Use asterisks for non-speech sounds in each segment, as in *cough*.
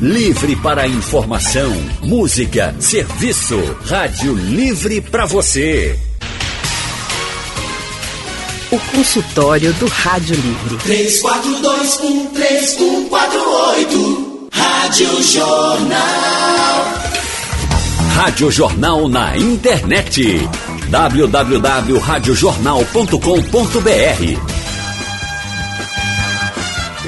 Livre para informação, música, serviço. Rádio Livre para você. O consultório do Rádio Livre. 34213148. Rádio Jornal. Rádio Jornal na internet. www.radiojornal.com.br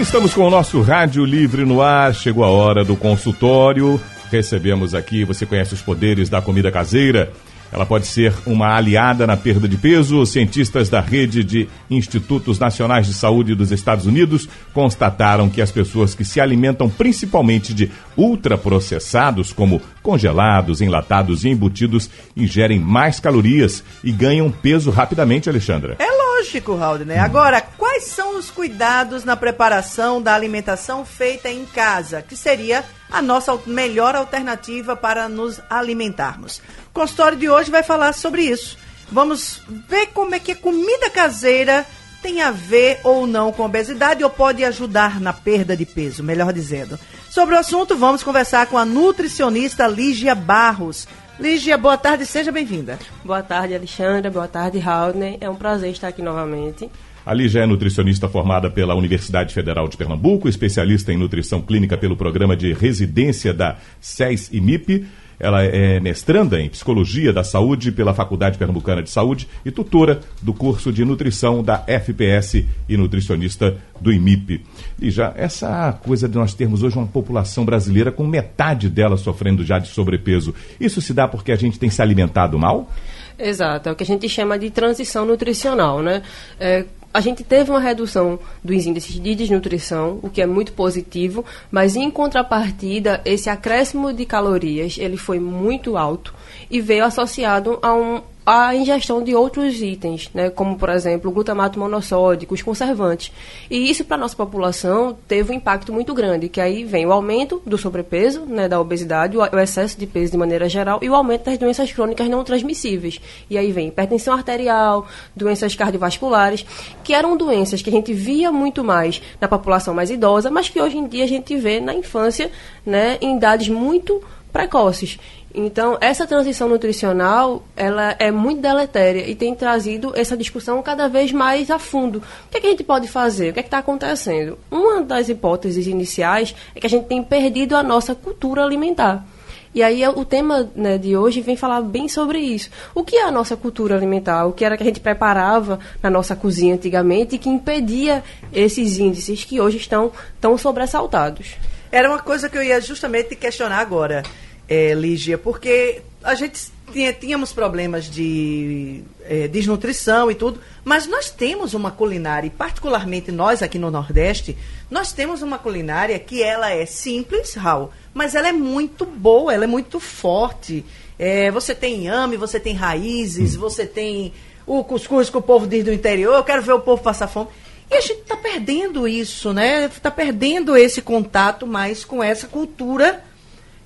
Estamos com o nosso Rádio Livre no ar. Chegou a hora do consultório. Recebemos aqui, você conhece os poderes da comida caseira? Ela pode ser uma aliada na perda de peso. Cientistas da rede de Institutos Nacionais de Saúde dos Estados Unidos constataram que as pessoas que se alimentam principalmente de ultraprocessados, como congelados, enlatados e embutidos, ingerem mais calorias e ganham peso rapidamente, Alexandra. É lógico, Raul, né? Agora, quais são os cuidados na preparação da alimentação feita em casa, que seria a nossa melhor alternativa para nos alimentarmos? O consultório de hoje vai falar sobre isso. Vamos ver como é que a comida caseira tem a ver ou não com obesidade ou pode ajudar na perda de peso, melhor dizendo. Sobre o assunto, vamos conversar com a nutricionista Lígia Barros. Lígia, boa tarde, seja bem-vinda. Boa tarde, Alexandra. Boa tarde, Raul. É um prazer estar aqui novamente. A Lígia é nutricionista formada pela Universidade Federal de Pernambuco, especialista em nutrição clínica pelo programa de residência da SES e MIP ela é mestranda em Psicologia da Saúde pela Faculdade Pernambucana de Saúde e tutora do curso de Nutrição da FPS e nutricionista do IMIP. E já essa coisa de nós termos hoje uma população brasileira com metade dela sofrendo já de sobrepeso, isso se dá porque a gente tem se alimentado mal? Exato, é o que a gente chama de transição nutricional, né? É, a gente teve uma redução dos índices de desnutrição, o que é muito positivo, mas em contrapartida, esse acréscimo de calorias, ele foi muito alto e veio associado a um a ingestão de outros itens, né, como, por exemplo, glutamato monossódico, os conservantes. E isso, para a nossa população, teve um impacto muito grande, que aí vem o aumento do sobrepeso, né, da obesidade, o excesso de peso de maneira geral e o aumento das doenças crônicas não transmissíveis. E aí vem hipertensão arterial, doenças cardiovasculares, que eram doenças que a gente via muito mais na população mais idosa, mas que hoje em dia a gente vê na infância, né, em idades muito precoces. Então, essa transição nutricional, ela é muito deletéria e tem trazido essa discussão cada vez mais a fundo. O que, é que a gente pode fazer? O que é está acontecendo? Uma das hipóteses iniciais é que a gente tem perdido a nossa cultura alimentar. E aí o tema né, de hoje vem falar bem sobre isso. O que é a nossa cultura alimentar? O que era que a gente preparava na nossa cozinha antigamente e que impedia esses índices que hoje estão tão sobressaltados? Era uma coisa que eu ia justamente questionar agora é, Lígia, porque a gente tinha, tínhamos problemas de é, desnutrição e tudo, mas nós temos uma culinária, e particularmente nós aqui no Nordeste, nós temos uma culinária que ela é simples, Raul, mas ela é muito boa, ela é muito forte. É, você tem inhame, você tem raízes, hum. você tem o cuscuz que o povo diz do interior, eu quero ver o povo passar fome. E a gente está perdendo isso, né? Está perdendo esse contato mais com essa cultura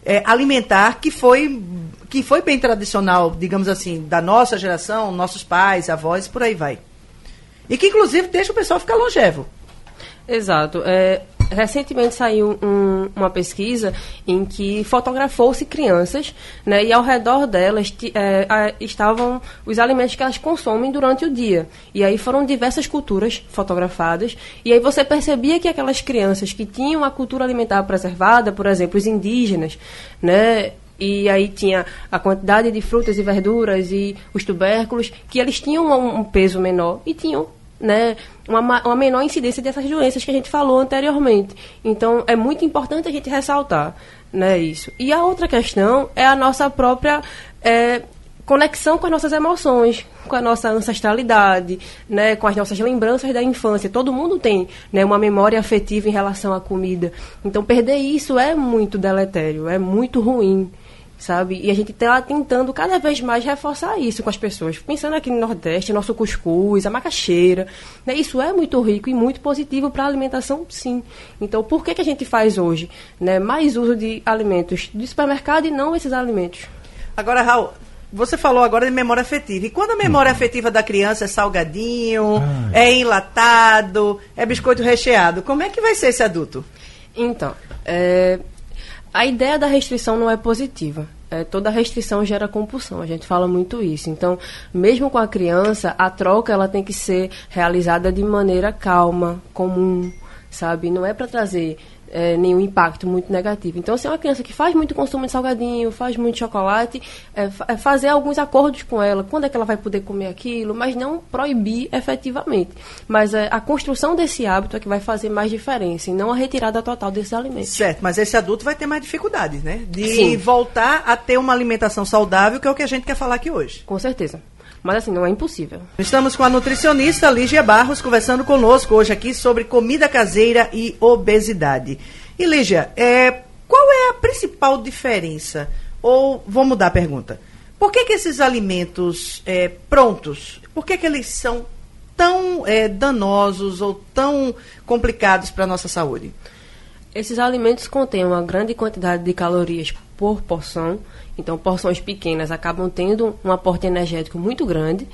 é, alimentar que foi, que foi bem tradicional, digamos assim, da nossa geração, nossos pais, avós, por aí vai. E que, inclusive, deixa o pessoal ficar longevo. Exato. É, recentemente saiu um, uma pesquisa em que fotografou-se crianças, né, e ao redor delas é, estavam os alimentos que elas consomem durante o dia. E aí foram diversas culturas fotografadas, e aí você percebia que aquelas crianças que tinham a cultura alimentar preservada, por exemplo, os indígenas, né, e aí tinha a quantidade de frutas e verduras e os tubérculos, que eles tinham um, um peso menor e tinham né, uma, uma menor incidência dessas doenças que a gente falou anteriormente. Então, é muito importante a gente ressaltar né, isso. E a outra questão é a nossa própria é, conexão com as nossas emoções, com a nossa ancestralidade, né, com as nossas lembranças da infância. Todo mundo tem né, uma memória afetiva em relação à comida. Então, perder isso é muito deletério, é muito ruim sabe? E a gente está tentando cada vez mais reforçar isso com as pessoas. Pensando aqui no Nordeste, nosso cuscuz, a macaxeira, né? isso é muito rico e muito positivo para a alimentação, sim. Então, por que, que a gente faz hoje né, mais uso de alimentos de supermercado e não esses alimentos? Agora, Raul, você falou agora de memória afetiva. E quando a memória hum. afetiva da criança é salgadinho, Ai. é enlatado, é biscoito recheado, como é que vai ser esse adulto? Então, é, A ideia da restrição não é positiva. É, toda restrição gera compulsão, a gente fala muito isso. Então, mesmo com a criança, a troca ela tem que ser realizada de maneira calma, comum, sabe? Não é para trazer é, nenhum impacto muito negativo. Então, se é uma criança que faz muito consumo de salgadinho, faz muito chocolate, é, é, fazer alguns acordos com ela, quando é que ela vai poder comer aquilo, mas não proibir efetivamente. Mas é, a construção desse hábito é que vai fazer mais diferença, e não a retirada total desses alimentos. Certo, mas esse adulto vai ter mais dificuldades, né? De Sim. voltar a ter uma alimentação saudável, que é o que a gente quer falar aqui hoje. Com certeza. Mas assim, não é impossível. Estamos com a nutricionista Lígia Barros conversando conosco hoje aqui sobre comida caseira e obesidade. E Lígia, é, qual é a principal diferença? Ou vou mudar a pergunta. Por que, que esses alimentos é, prontos, por que, que eles são tão é, danosos ou tão complicados para a nossa saúde? Esses alimentos contêm uma grande quantidade de calorias por porção, então porções pequenas acabam tendo um aporte energético muito grande.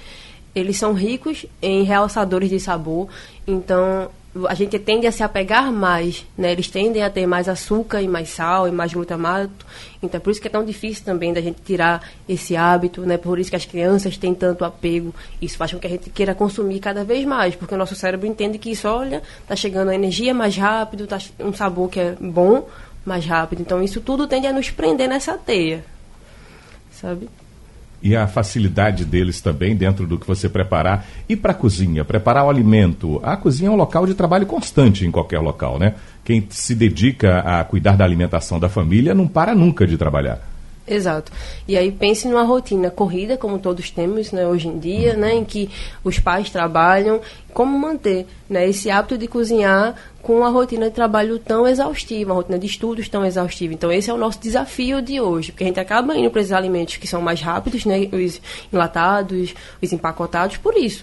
Eles são ricos em realçadores de sabor, então a gente tende a se apegar mais, né? Eles tendem a ter mais açúcar e mais sal e mais glutamato. Então, por isso que é tão difícil também da gente tirar esse hábito, né? Por isso que as crianças têm tanto apego. Isso faz com que a gente queira consumir cada vez mais, porque o nosso cérebro entende que isso, olha, tá chegando a energia mais rápido, tá um sabor que é bom mais rápido. Então, isso tudo tende a nos prender nessa teia, sabe? e a facilidade deles também dentro do que você preparar. E para a cozinha, preparar o alimento. A cozinha é um local de trabalho constante em qualquer local, né? Quem se dedica a cuidar da alimentação da família não para nunca de trabalhar. Exato. E aí pense numa rotina corrida, como todos temos né, hoje em dia, né, em que os pais trabalham, como manter né, esse hábito de cozinhar com uma rotina de trabalho tão exaustiva, uma rotina de estudos tão exaustiva. Então esse é o nosso desafio de hoje, porque a gente acaba indo para esses alimentos que são mais rápidos, né, os enlatados, os empacotados, por isso.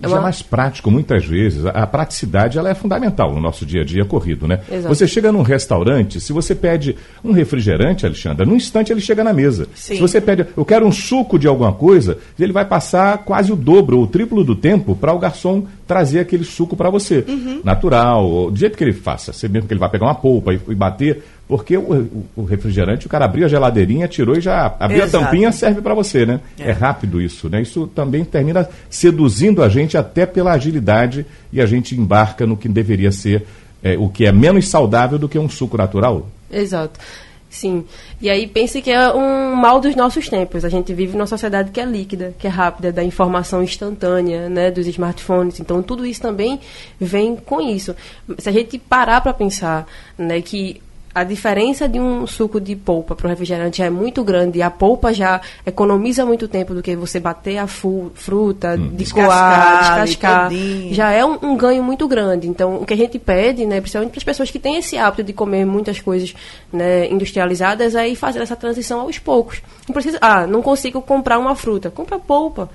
É uma... mais prático, muitas vezes. A praticidade ela é fundamental no nosso dia a dia corrido, né? Exato. Você chega num restaurante, se você pede um refrigerante, Alexandra, num instante ele chega na mesa. Sim. Se você pede, eu quero um suco de alguma coisa, ele vai passar quase o dobro ou o triplo do tempo para o garçom trazer aquele suco para você. Uhum. Natural, do jeito que ele faça. Você mesmo que ele vai pegar uma polpa e, e bater, porque o, o, refrigerante, o cara abriu a geladeirinha, tirou e já abriu Exato. a tampinha, serve para você, né? É. é. rápido isso, né? Isso também termina seduzindo a gente até pela agilidade e a gente embarca no que deveria ser é, o que é menos saudável do que um suco natural. Exato. Sim. E aí pense que é um mal dos nossos tempos. A gente vive numa sociedade que é líquida, que é rápida, da informação instantânea, né, dos smartphones. Então tudo isso também vem com isso. Se a gente parar para pensar, né, que a diferença de um suco de polpa para o refrigerante é muito grande. E a polpa já economiza muito tempo do que você bater a fruta, hum. descoar, descascar. Já é um, um, ganho muito grande. Então, o que a gente pede, né, principalmente para as pessoas que têm esse hábito de comer muitas coisas né, industrializadas, é ir fazer essa transição aos poucos. Não precisa, ah, não consigo comprar uma fruta. Compra polpa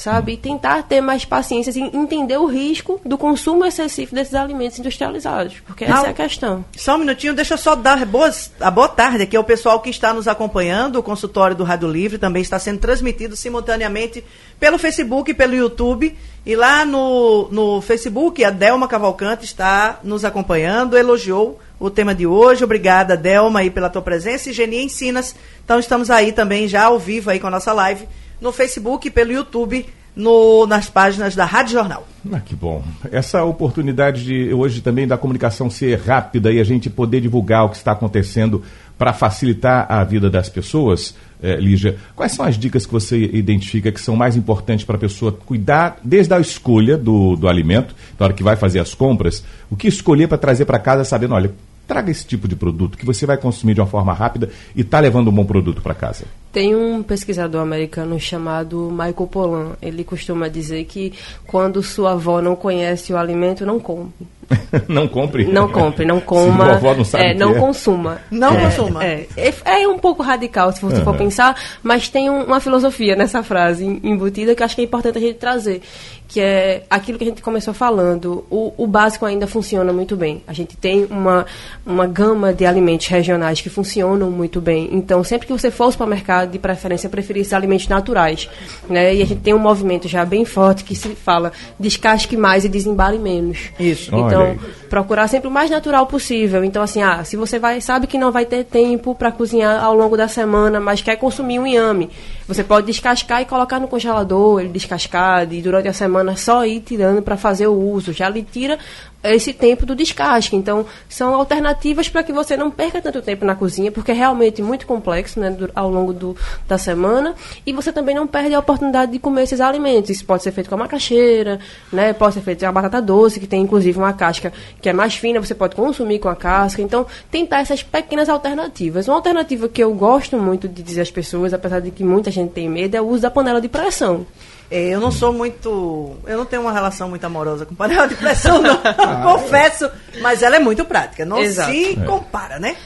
sabe? E tentar ter mais paciência, assim, entender o risco do consumo excessivo desses alimentos industrializados, porque essa Não, é a questão. Só um minutinho, deixa eu só dar boas, a boa tarde aqui ao pessoal que está nos acompanhando. O consultório do Rádio Livre também está sendo transmitido simultaneamente pelo Facebook e pelo YouTube. E lá no, no Facebook, a Delma Cavalcante está nos acompanhando, elogiou o tema de hoje. Obrigada, Delma, aí pela tua presença. E Genia Ensinas. Então estamos aí também já ao vivo aí com a nossa live no Facebook e pelo YouTube, no, nas páginas da Rádio Jornal. Ah, que bom. Essa oportunidade de hoje também da comunicação ser rápida e a gente poder divulgar o que está acontecendo para facilitar a vida das pessoas, eh, Lígia, quais são as dicas que você identifica que são mais importantes para a pessoa cuidar desde a escolha do, do alimento, na hora que vai fazer as compras, o que escolher para trazer para casa sabendo, olha, traga esse tipo de produto que você vai consumir de uma forma rápida e está levando um bom produto para casa? Tem um pesquisador americano chamado Michael Pollan. Ele costuma dizer que quando sua avó não conhece o alimento, não come. *laughs* não compre. Não compre, não *laughs* coma. Se avó não sabe é, não é. consuma. Não é, consuma. É, é, um pouco radical, se você uhum. for pensar, mas tem um, uma filosofia nessa frase embutida que acho que é importante a gente trazer, que é aquilo que a gente começou falando. O, o básico ainda funciona muito bem. A gente tem uma, uma gama de alimentos regionais que funcionam muito bem. Então, sempre que você for ao supermercado, de preferência, preferir esses alimentos naturais. Né? E a gente tem um movimento já bem forte que se fala descasque mais e desembale menos. Isso. Então, procurar sempre o mais natural possível. Então, assim, ah, se você vai, sabe que não vai ter tempo para cozinhar ao longo da semana, mas quer consumir um inhame, você pode descascar e colocar no congelador, ele descascado, e durante a semana só ir tirando para fazer o uso. Já lhe tira esse tempo do descasque. Então, são alternativas para que você não perca tanto tempo na cozinha, porque é realmente muito complexo né, ao longo do, da semana. E você também não perde a oportunidade de comer esses alimentos. Isso pode ser feito com a macaxeira, né, pode ser feito com a batata doce, que tem inclusive uma casca que é mais fina, você pode consumir com a casca. Então, tentar essas pequenas alternativas. Uma alternativa que eu gosto muito de dizer às pessoas, apesar de que muita gente tem medo, é o uso da panela de pressão. É, eu não sou muito. Eu não tenho uma relação muito amorosa com panela de pressão, não. *laughs* Confesso. Mas ela é muito prática. Não Exato. se compara, né?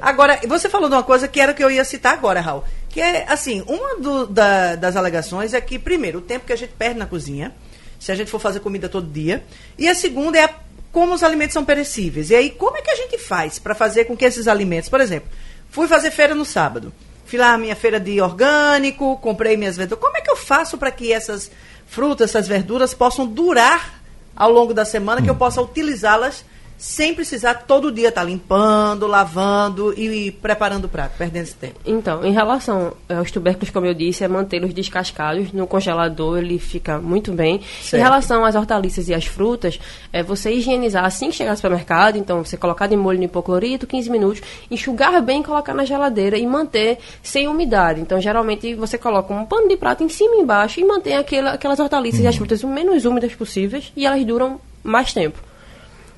Agora, você falou de uma coisa que era o que eu ia citar agora, Raul. Que é, assim, uma do- da- das alegações é que, primeiro, o tempo que a gente perde na cozinha, se a gente for fazer comida todo dia. E a segunda é a- como os alimentos são perecíveis. E aí, como é que a gente faz para fazer com que esses alimentos, por exemplo, fui fazer feira no sábado. Fui lá minha feira de orgânico, comprei minhas verduras. Como é que eu faço para que essas frutas, essas verduras possam durar ao longo da semana, que eu possa utilizá-las sem precisar todo dia estar limpando, lavando e preparando o prato, perdendo esse tempo? Então, em relação aos tubérculos, como eu disse, é mantê-los descascados no congelador, ele fica muito bem. Certo. Em relação às hortaliças e às frutas, é você higienizar assim que chegar no supermercado, então você colocar de molho no hipoclorito, 15 minutos, enxugar bem, colocar na geladeira e manter sem umidade. Então, geralmente, você coloca um pano de prato em cima e embaixo e mantém aquela, aquelas hortaliças e as frutas o menos úmidas possíveis e elas duram mais tempo.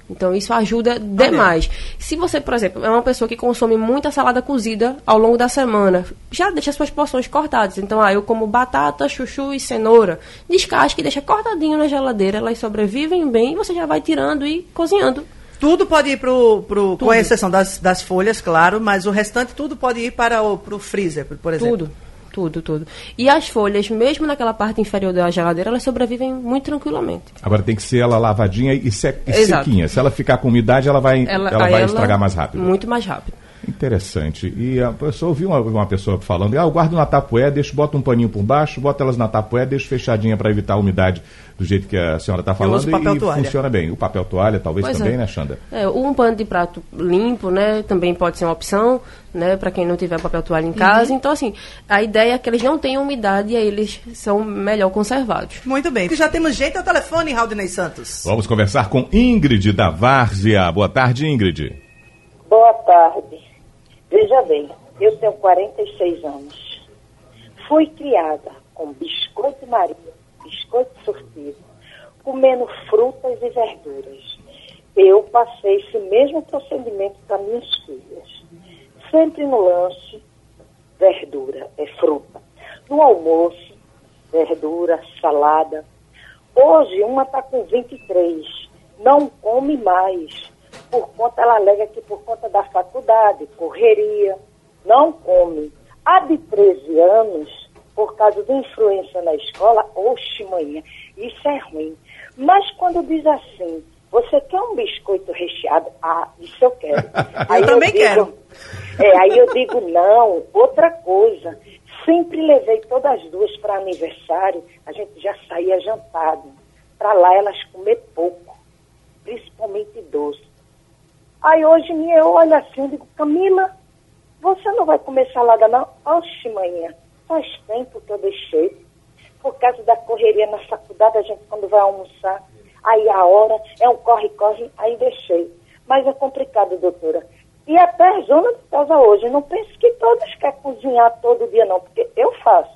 Então isso ajuda demais. Se você, por exemplo, é uma pessoa que consome muita salada cozida ao longo da semana, já deixa suas porções cortadas. Então, ah, eu como batata, chuchu e cenoura. Descasca e deixa cortadinho na geladeira, elas sobrevivem bem e você já vai tirando e cozinhando. Tudo pode ir pro, pro com exceção das, das folhas, claro, mas o restante tudo pode ir para o pro freezer, por exemplo. Tudo. Tudo, tudo. E as folhas, mesmo naquela parte inferior da geladeira, elas sobrevivem muito tranquilamente. Agora tem que ser ela lavadinha e, sec- e sequinha. Se ela ficar com umidade, ela vai, ela, aí vai estragar mais rápido. Muito mais rápido. Interessante. E a pessoa ouviu uma, uma pessoa falando, ah, eu guardo na tapoé, deixo, boto um paninho por baixo, boto elas na tapoé, deixo fechadinha para evitar a umidade do jeito que a senhora está falando e toalha. funciona bem. O papel toalha talvez Pois também, é. né, Xanda? É, um pano de prato limpo, né, também pode ser uma opção, né, para quem não tiver papel toalha em casa. Então, assim, a ideia é que eles não tenham umidade e aí eles são melhor conservados. Muito bem. Já temos jeito ao telefone, Raudinei Santos. Vamos conversar com Ingrid da Várzea. Boa tarde, Ingrid. Boa tarde. Veja bem, eu tenho 46 anos. Fui criada com biscoito Maria, biscoito sortido, comendo frutas e verduras. Eu passei esse mesmo procedimento para minhas filhas. Sempre no lanche, verdura, é fruta. No almoço, verdura, salada. Hoje, uma está com 23, não come mais. Por conta, ela alega que por conta da faculdade, correria, não come. A de 13 anos, por causa da influência na escola, oxe, manhã, isso é ruim. Mas quando diz assim, você quer um biscoito recheado? Ah, isso eu quero. *laughs* Eu também quero. É, aí eu digo, não, outra coisa. Sempre levei todas as duas para aniversário, a gente já saía jantado. Para lá elas comer pouco, principalmente doce. Aí hoje eu olho assim, eu digo, Camila, você não vai comer salada não? Oxe, manhã, faz tempo que eu deixei. Por causa da correria na faculdade, a gente quando vai almoçar, aí a hora é um corre-corre, aí deixei. Mas é complicado, doutora. E até a zona de casa hoje, não pense que todos querem cozinhar todo dia não, porque eu faço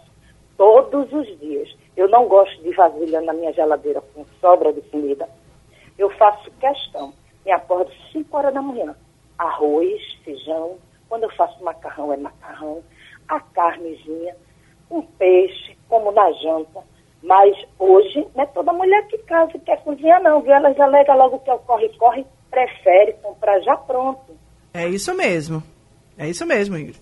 todos os dias. Eu não gosto de vasilha na minha geladeira com sobra de comida. Eu faço questão. Me acordo 5 horas da manhã. Arroz, feijão. Quando eu faço macarrão, é macarrão. A carnezinha, um peixe, como na janta. Mas hoje não é toda mulher que casa e quer cozinhar, não. Viu? Elas alegam logo que é o corre-corre, prefere comprar já pronto. É isso mesmo. É isso mesmo, Ingrid.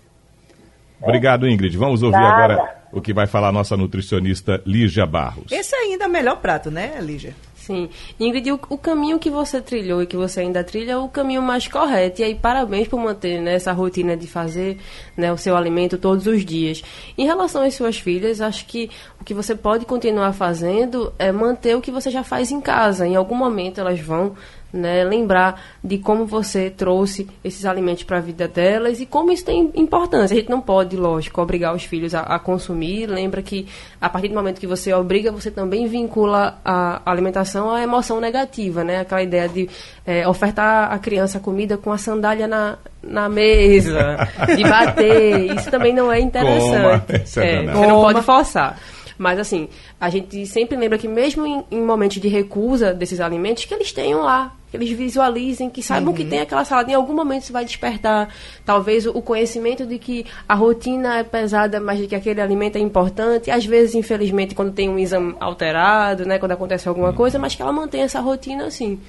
Obrigado, Ingrid. Vamos ouvir Nada. agora o que vai falar a nossa nutricionista Lígia Barros. Esse ainda é o melhor prato, né, Lígia? Sim. Ingrid, o, o caminho que você trilhou e que você ainda trilha é o caminho mais correto. E aí, parabéns por manter né, essa rotina de fazer né, o seu alimento todos os dias. Em relação às suas filhas, acho que o que você pode continuar fazendo é manter o que você já faz em casa. Em algum momento elas vão né, lembrar de como você trouxe esses alimentos para a vida delas e como isso tem importância. A gente não pode, lógico, obrigar os filhos a, a, consumir. Lembra que a partir do momento que você obriga, você também vincula a alimentação à emoção negativa, né? Aquela ideia de é, ofertar à criança comida com a sandália na, na mesa, de bater. Isso também não é interessante. Coma. É, você não pode forçar. Mas, assim, a gente sempre lembra que mesmo em, em, momentos de recusa desses alimentos, que eles tenham lá, que eles visualizem, que saibam uhum. que tem aquela salada. Em algum momento isso vai despertar, talvez, o conhecimento de que a rotina é pesada, mas de que aquele alimento é importante. E, às vezes, infelizmente, quando tem um exame alterado, né, quando acontece alguma coisa, mas que ela mantenha essa rotina assim.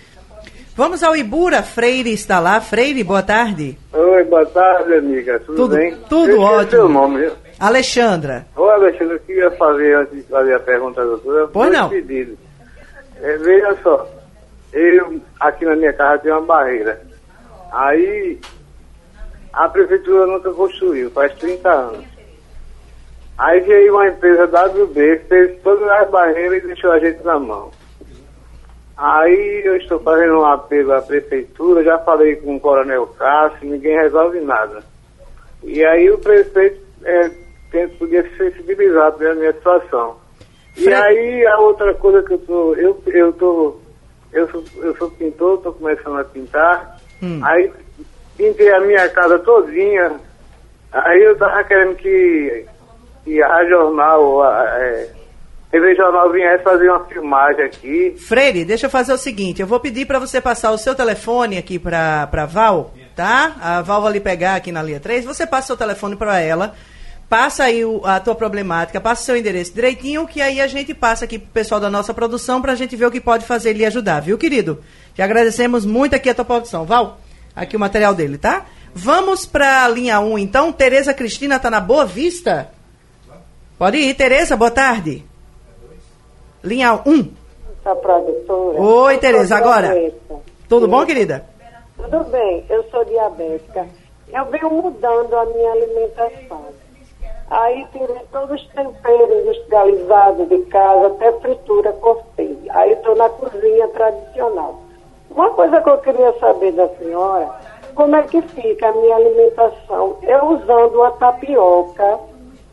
Vamos ao Ibura, Freire está lá. Freire, boa tarde. Oi, boa tarde, amiga. Tudo, tudo bem? Tudo eu ótimo. Seu nome, viu? Alexandra. Ô, Alexandra, eu queria fazer, antes de fazer a pergunta doutora, pois não. pedido. É, veja só, eu, aqui na minha casa, tem uma barreira. Aí, a prefeitura nunca construiu, faz 30 anos. Aí veio uma empresa WB, fez todas as barreiras e deixou a gente na mão. Aí eu estou fazendo um apelo à prefeitura, já falei com o Coronel Cássio, ninguém resolve nada. E aí o prefeito é, podia se sensibilizar pela minha situação. E aí a outra coisa que eu tô, eu, eu tô, eu sou, eu sou pintor, estou começando a pintar, hum. aí pintei a minha casa todinha, aí eu tava querendo que, que a jornal, a, é, TV Jornal viesse fazer uma filmagem aqui. Freire, deixa eu fazer o seguinte, eu vou pedir para você passar o seu telefone aqui para Val, tá? A Val vai lhe pegar aqui na linha 3, você passa o seu telefone para ela, passa aí o, a tua problemática, passa o seu endereço direitinho, que aí a gente passa aqui pro pessoal da nossa produção para a gente ver o que pode fazer e lhe ajudar, viu, querido? Te agradecemos muito aqui a tua produção. Val, aqui o material dele, tá? Vamos para a linha 1, então. Tereza Cristina tá na Boa Vista? Pode ir, Tereza, boa tarde. Linha 1. A produtora. Oi, Tereza, agora. Tudo Sim. bom, querida? Tudo bem, eu sou diabética. Eu venho mudando a minha alimentação. Aí tirei todos os temperos industrializados de casa, até fritura cortei. Aí estou na cozinha tradicional. Uma coisa que eu queria saber da senhora, como é que fica a minha alimentação? Eu usando a tapioca,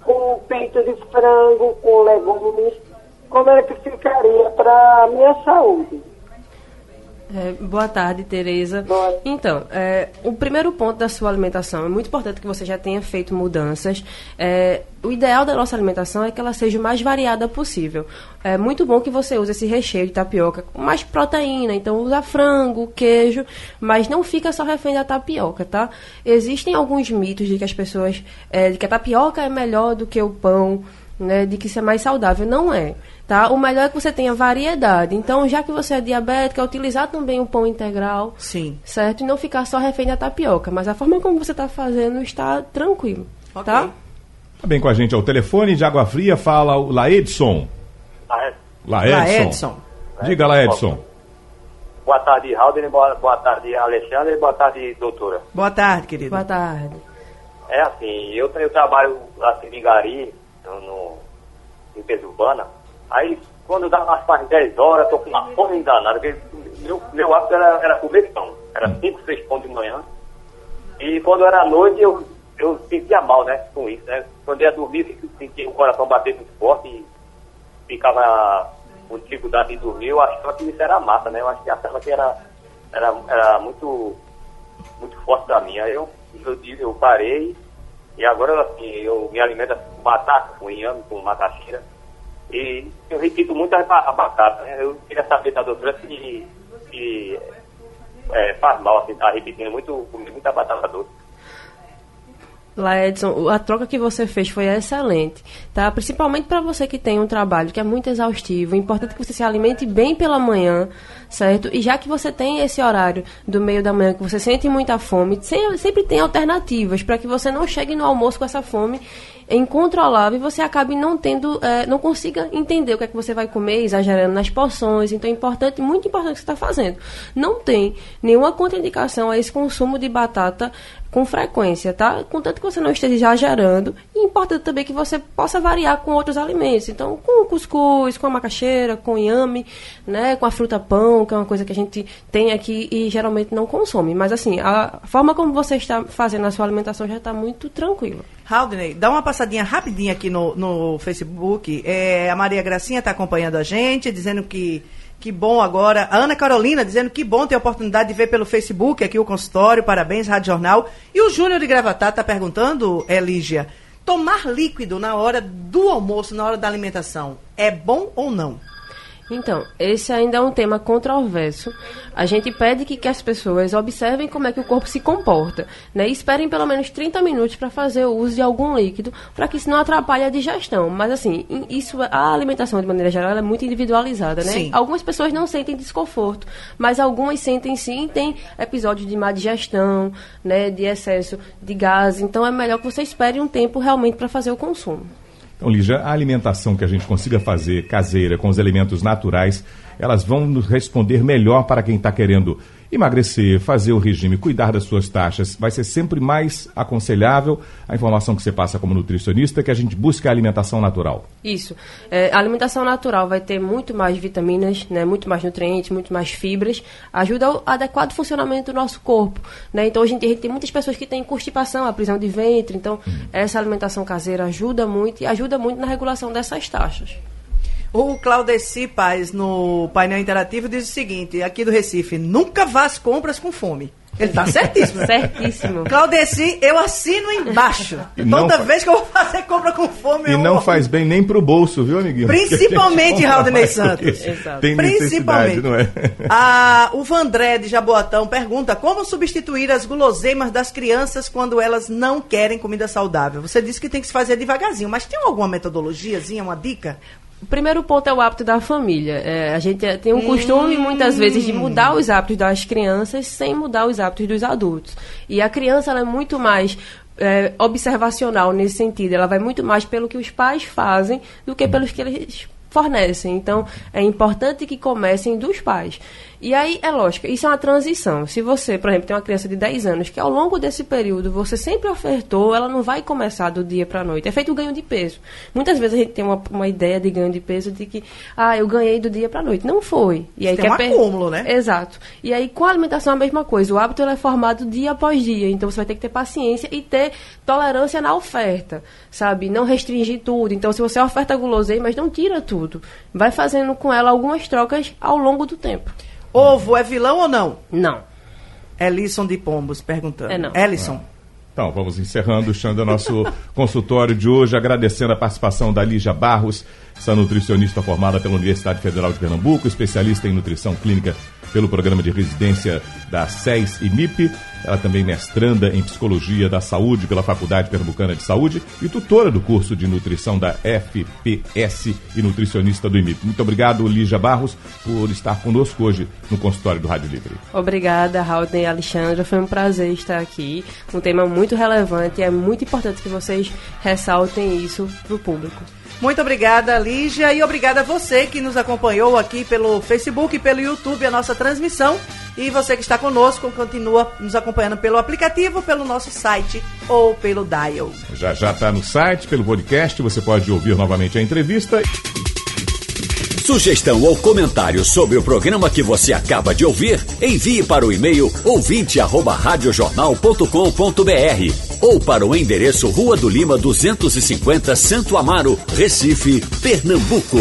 com peito de frango, com legumes, como é que ficaria para a minha saúde? É, boa tarde, Tereza. Então, é, o primeiro ponto da sua alimentação é muito importante que você já tenha feito mudanças. É, o ideal da nossa alimentação é que ela seja o mais variada possível. É muito bom que você use esse recheio de tapioca com mais proteína, então usa frango, queijo, mas não fica só refém da tapioca, tá? Existem alguns mitos de que as pessoas, é, de que a tapioca é melhor do que o pão, né, de que isso é mais saudável. Não é. Tá? O melhor é que você tenha variedade. Então, já que você é diabética, utilizar também o pão integral. Sim. Certo? E não ficar só refém da tapioca. Mas a forma como você está fazendo está tranquilo. Okay. Tá? Tá bem com a gente ao telefone de Água Fria, fala o Laedson. Laedson. Laedson. Diga, Laedson. Boa tarde, Raul. Boa, boa tarde, Alexandre. Boa tarde, doutora. Boa tarde, querido. Boa tarde. É assim, eu, eu trabalho assim, em Gari, no, no, limpeza urbana. Aí, quando dá umas 10 horas, tô com uma fome danada, porque meu, meu hábito era, era comer pão. Era 5, 6 pão de manhã. E quando era noite, eu, eu sentia mal, né, com isso, né. Quando ia dormir, eu sentia o coração bater muito forte e ficava com dificuldade de dormir. Eu achava que isso era massa, né. Eu achava que era, era, era muito, muito forte mim. Aí eu, eu, eu parei e agora, assim, eu me alimento com batata, com inhame, com macaxeira. E eu repito muito a, a batata. Né? Eu queria saber da doutora se, se é, faz mal, assim, tá repetindo muito, muita batata doce. Lá, Edson, a troca que você fez foi excelente, tá? Principalmente para você que tem um trabalho que é muito exaustivo, é importante que você se alimente bem pela manhã, certo? E já que você tem esse horário do meio da manhã que você sente muita fome, sempre tem alternativas para que você não chegue no almoço com essa fome incontrolável e você acabe não tendo, é, não consiga entender o que é que você vai comer, exagerando nas porções. Então é importante, muito importante o que você está fazendo. Não tem nenhuma contraindicação a esse consumo de batata com frequência, tá? Contanto que você não esteja exagerando. E importante também que você possa variar com outros alimentos. Então, com cuscuz, com a macaxeira, com inhame, né? Com a fruta pão, que é uma coisa que a gente tem aqui e geralmente não consome. Mas, assim, a forma como você está fazendo a sua alimentação já está muito tranquila. Haldney, dá uma passadinha rapidinha aqui no, no Facebook. É, a Maria Gracinha está acompanhando a gente, dizendo que que bom agora. A Ana Carolina dizendo que bom ter a oportunidade de ver pelo Facebook aqui o consultório. Parabéns, Rádio Jornal. E o Júnior de Gravatá está perguntando, Elígia, tomar líquido na hora do almoço, na hora da alimentação, é bom ou não? Então, esse ainda é um tema controverso. A gente pede que, que as pessoas observem como é que o corpo se comporta, né? E esperem pelo menos 30 minutos para fazer o uso de algum líquido, para que isso não atrapalhe a digestão. Mas assim, isso a alimentação de maneira geral é muito individualizada, né? Sim. Algumas pessoas não sentem desconforto, mas algumas sentem sim, tem episódios de má digestão, né, de excesso de gás. Então é melhor que você espere um tempo realmente para fazer o consumo. Então, Lígia, a alimentação que a gente consiga fazer caseira com os elementos naturais, elas vão nos responder melhor para quem está querendo emagrecer, fazer o regime, cuidar das suas taxas, vai ser sempre mais aconselhável a informação que você passa como nutricionista que a gente busque a alimentação natural. Isso. É, a alimentação natural vai ter muito mais vitaminas, né, muito mais nutrientes, muito mais fibras, ajuda ao adequado funcionamento do nosso corpo. Né? Então, hoje em dia, a gente tem muitas pessoas que têm constipação, a prisão de ventre, então hum. essa alimentação caseira ajuda muito e ajuda muito na regulação dessas taxas. O Claudeci Paz, no painel interativo, diz o seguinte, aqui do Recife, nunca vá às compras com fome. Ele tá certíssimo. *laughs* certíssimo. Claudeci, eu assino embaixo. Toda vez que eu vou fazer compra com fome, E eu... não faz bem nem pro bolso, viu, amiguinho? Principalmente, *laughs* Raudney Santos. Tem Principalmente. não é? A, o Vandré de Jaboatão pergunta como substituir as guloseimas das crianças quando elas não querem comida saudável. Você disse que tem que se fazer devagarzinho, mas tem alguma metodologiazinha, uma dica? O primeiro ponto é o hábito da família. É, a gente tem um costume, muitas vezes, de mudar os hábitos das crianças sem mudar os hábitos dos adultos. E a criança é muito mais é, observacional nesse sentido. Ela vai muito mais pelo que os pais fazem do que pelos que eles fornecem. Então, é importante que comecem dos pais. E aí, é lógico, isso é uma transição. Se você, por exemplo, tem uma criança de 10 anos que ao longo desse período você sempre ofertou, ela não vai começar do dia para a noite. É feito o ganho de peso. Muitas vezes a gente tem uma, uma ideia de ganho de peso de que, ah, eu ganhei do dia para a noite. Não foi. E aí tem um acúmulo, né? Exato. E aí, com a alimentação é a mesma coisa. O hábito é formado dia após dia. Então, você vai ter que ter paciência e ter tolerância na oferta, sabe? Não restringir tudo. Então, se você oferta guloseimas, não tira tudo. Vai fazendo com ela algumas trocas ao longo do tempo. Ovo é vilão ou não? Não. Elisson de Pombos perguntando. É não. Ellison. Então, vamos encerrando, Xanda, nosso *laughs* consultório de hoje, agradecendo a participação da Lígia Barros, essa nutricionista formada pela Universidade Federal de Pernambuco, especialista em nutrição clínica pelo programa de residência da SES e MIP. Ela também mestranda em Psicologia da Saúde pela Faculdade Pernambucana de Saúde e tutora do curso de nutrição da FPS e nutricionista do IMIP. Muito obrigado, Lígia Barros, por estar conosco hoje no consultório do Rádio Livre. Obrigada, Raul e Alexandra. Foi um prazer estar aqui. Um tema muito relevante e é muito importante que vocês ressaltem isso para o público. Muito obrigada, Lígia, e obrigada a você que nos acompanhou aqui pelo Facebook e pelo YouTube, a nossa transmissão. E você que está conosco, continua nos acompanhando pelo aplicativo, pelo nosso site ou pelo dial. Já já está no site, pelo podcast, você pode ouvir novamente a entrevista. Sugestão ou comentário sobre o programa que você acaba de ouvir, envie para o e-mail ouvinte@radiojornal.com.br ou para o endereço Rua do Lima 250, Santo Amaro, Recife, Pernambuco.